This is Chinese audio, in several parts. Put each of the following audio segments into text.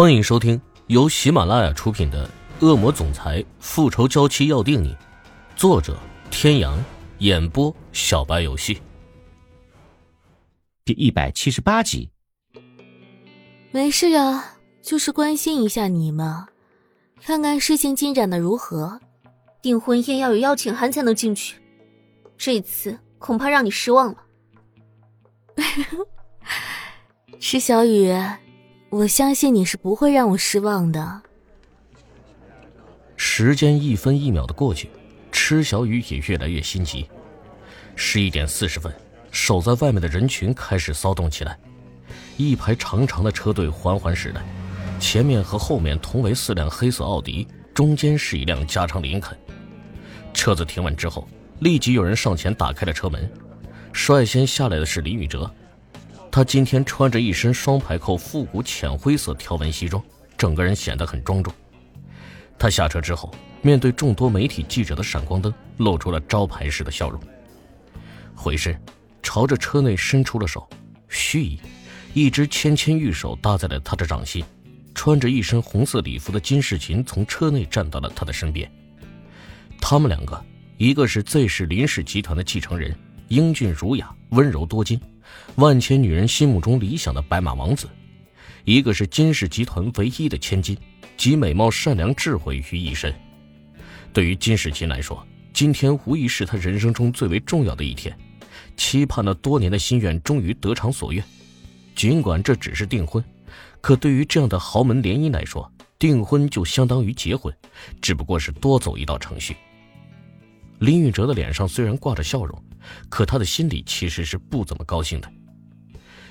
欢迎收听由喜马拉雅出品的《恶魔总裁复仇娇妻要定你》，作者：天阳，演播：小白游戏。第一百七十八集。没事啊，就是关心一下你嘛，看看事情进展的如何。订婚宴要有邀请函才能进去，这次恐怕让你失望了。池小雨，我相信你是不会让我失望的。时间一分一秒的过去，池小雨也越来越心急。十一点四十分，守在外面的人群开始骚动起来，一排长长的车队缓缓驶来，前面和后面同为四辆黑色奥迪，中间是一辆加长林肯。车子停稳之后，立即有人上前打开了车门。率先下来的是林宇哲，他今天穿着一身双排扣复古浅灰色条纹西装，整个人显得很庄重。他下车之后，面对众多媒体记者的闪光灯，露出了招牌式的笑容。回身，朝着车内伸出了手，须臾，一只纤纤玉手搭在了他的掌心。穿着一身红色礼服的金世琴从车内站到了他的身边。他们两个，一个是 Z 氏林氏集团的继承人，英俊儒雅、温柔多金，万千女人心目中理想的白马王子；一个是金氏集团唯一的千金，集美貌、善良、智慧于一身。对于金世奇来说，今天无疑是他人生中最为重要的一天，期盼了多年的心愿终于得偿所愿。尽管这只是订婚，可对于这样的豪门联姻来说，订婚就相当于结婚，只不过是多走一道程序。林宇哲的脸上虽然挂着笑容，可他的心里其实是不怎么高兴的。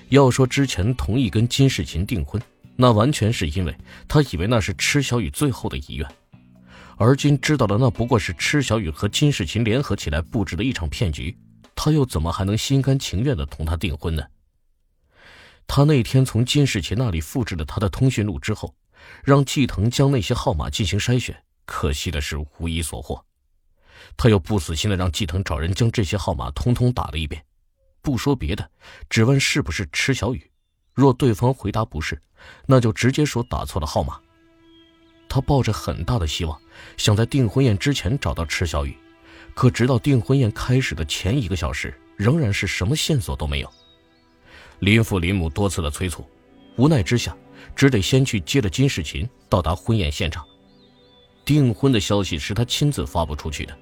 要说之前同意跟金世琴订婚，那完全是因为他以为那是池小雨最后的遗愿，而今知道了那不过是池小雨和金世琴联合起来布置的一场骗局，他又怎么还能心甘情愿的同他订婚呢？他那天从金世琴那里复制了他的通讯录之后，让季腾将那些号码进行筛选，可惜的是无一所获。他又不死心的让季腾找人将这些号码通通打了一遍，不说别的，只问是不是池小雨。若对方回答不是，那就直接说打错了号码。他抱着很大的希望，想在订婚宴之前找到池小雨，可直到订婚宴开始的前一个小时，仍然是什么线索都没有。林父林母多次的催促，无奈之下，只得先去接了金世琴，到达婚宴现场。订婚的消息是他亲自发布出去的。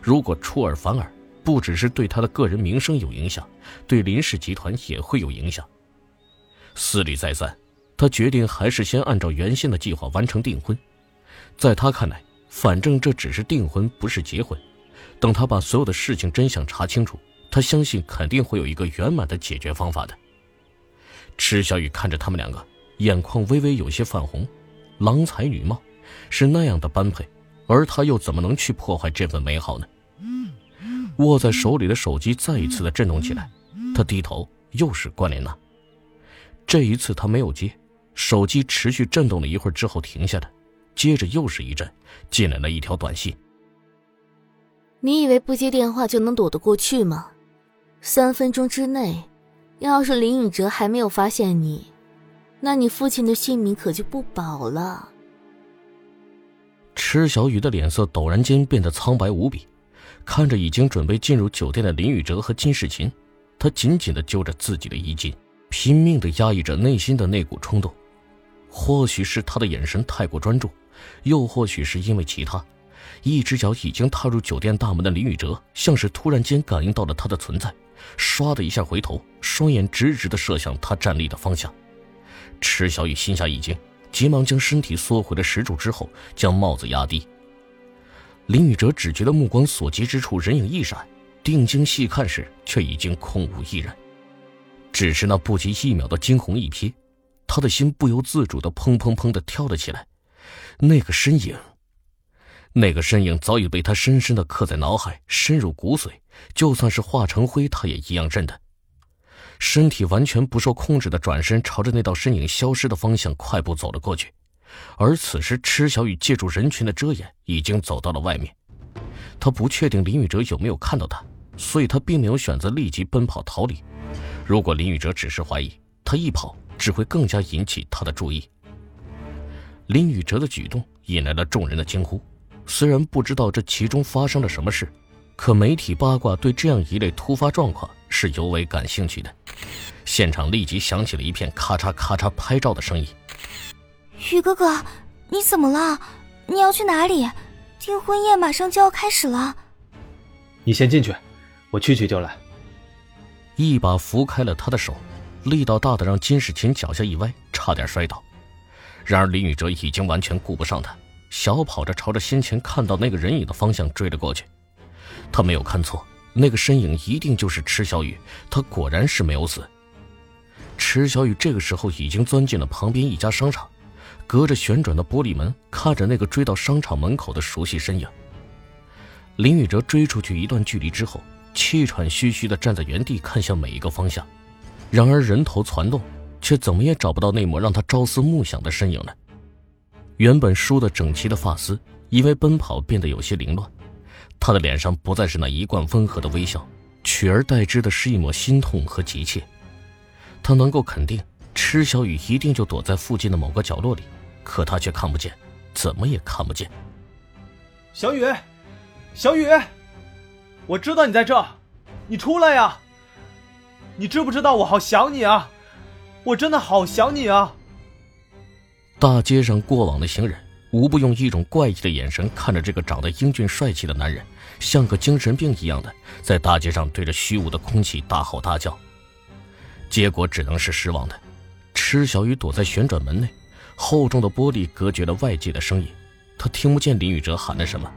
如果出尔反尔，不只是对他的个人名声有影响，对林氏集团也会有影响。思虑再三，他决定还是先按照原先的计划完成订婚。在他看来，反正这只是订婚，不是结婚。等他把所有的事情真相查清楚，他相信肯定会有一个圆满的解决方法的。池小雨看着他们两个，眼眶微微有些泛红，郎才女貌，是那样的般配。而他又怎么能去破坏这份美好呢？握在手里的手机再一次的震动起来，他低头，又是关莲娜。这一次他没有接，手机持续震动了一会儿之后停下来，接着又是一阵，进来了一条短信。你以为不接电话就能躲得过去吗？三分钟之内，要是林宇哲还没有发现你，那你父亲的性命可就不保了。池小雨的脸色陡然间变得苍白无比，看着已经准备进入酒店的林宇哲和金世琴，他紧紧的揪着自己的衣襟，拼命的压抑着内心的那股冲动。或许是他的眼神太过专注，又或许是因为其他，一只脚已经踏入酒店大门的林宇哲，像是突然间感应到了他的存在，唰的一下回头，双眼直直的射向他站立的方向。池小雨心下一惊。急忙将身体缩回了石柱之后，将帽子压低。林宇哲只觉得目光所及之处人影一闪，定睛细看时，却已经空无一人。只是那不及一秒的惊鸿一瞥，他的心不由自主的砰砰砰的跳了起来。那个身影，那个身影早已被他深深的刻在脑海，深入骨髓，就算是化成灰，他也一样认得。身体完全不受控制的转身，朝着那道身影消失的方向快步走了过去。而此时，池小雨借助人群的遮掩，已经走到了外面。他不确定林宇哲有没有看到他，所以他并没有选择立即奔跑逃离。如果林宇哲只是怀疑，他一跑只会更加引起他的注意。林宇哲的举动引来了众人的惊呼。虽然不知道这其中发生了什么事，可媒体八卦对这样一类突发状况是尤为感兴趣的。现场立即响起了一片咔嚓咔嚓拍照的声音。宇哥哥，你怎么了？你要去哪里？订婚宴马上就要开始了。你先进去，我去去就来。一把扶开了他的手，力道大的让金世琴脚下一歪，差点摔倒。然而林宇哲已经完全顾不上他，小跑着朝着先前看到那个人影的方向追了过去。他没有看错，那个身影一定就是池小雨。他果然是没有死。池小雨这个时候已经钻进了旁边一家商场，隔着旋转的玻璃门看着那个追到商场门口的熟悉身影。林宇哲追出去一段距离之后，气喘吁吁地站在原地，看向每一个方向。然而人头攒动，却怎么也找不到那抹让他朝思暮想的身影了。原本梳得整齐的发丝，因为奔跑变得有些凌乱。他的脸上不再是那一贯温和的微笑，取而代之的是一抹心痛和急切。他能够肯定，池小雨一定就躲在附近的某个角落里，可他却看不见，怎么也看不见。小雨。小雨，我知道你在这，你出来呀！你知不知道我好想你啊？我真的好想你啊！大街上过往的行人无不用一种怪异的眼神看着这个长得英俊帅气的男人，像个精神病一样的在大街上对着虚无的空气大吼大叫。结果只能是失望的。池小雨躲在旋转门内，厚重的玻璃隔绝了外界的声音，他听不见林宇哲喊了什么。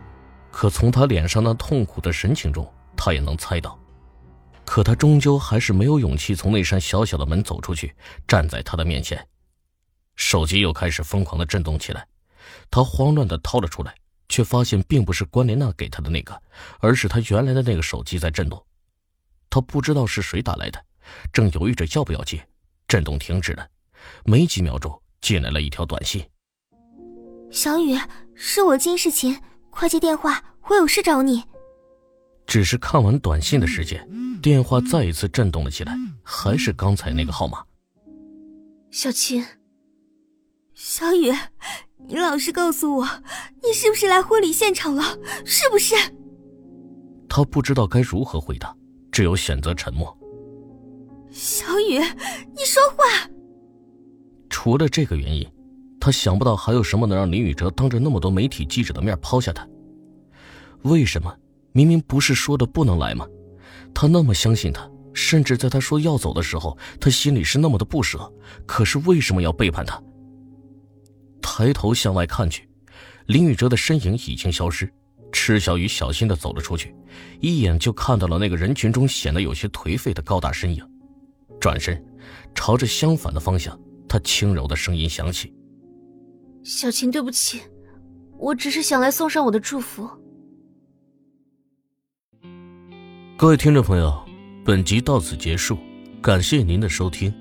可从他脸上那痛苦的神情中，他也能猜到。可他终究还是没有勇气从那扇小小的门走出去，站在他的面前。手机又开始疯狂的震动起来，他慌乱的掏了出来，却发现并不是关莲娜给他的那个，而是他原来的那个手机在震动。他不知道是谁打来的，正犹豫着要不要接，震动停止了。没几秒钟，进来了一条短信：“小雨，是我金世琴。”快接电话，我有事找你。只是看完短信的时间，电话再一次震动了起来，还是刚才那个号码。小琴，小雨，你老实告诉我，你是不是来婚礼现场了？是不是？他不知道该如何回答，只有选择沉默。小雨，你说话。除了这个原因。他想不到还有什么能让林宇哲当着那么多媒体记者的面抛下他。为什么？明明不是说的不能来吗？他那么相信他，甚至在他说要走的时候，他心里是那么的不舍。可是为什么要背叛他？抬头向外看去，林宇哲的身影已经消失。池小雨小心的走了出去，一眼就看到了那个人群中显得有些颓废的高大身影。转身，朝着相反的方向，他轻柔的声音响起。小琴，对不起，我只是想来送上我的祝福。各位听众朋友，本集到此结束，感谢您的收听。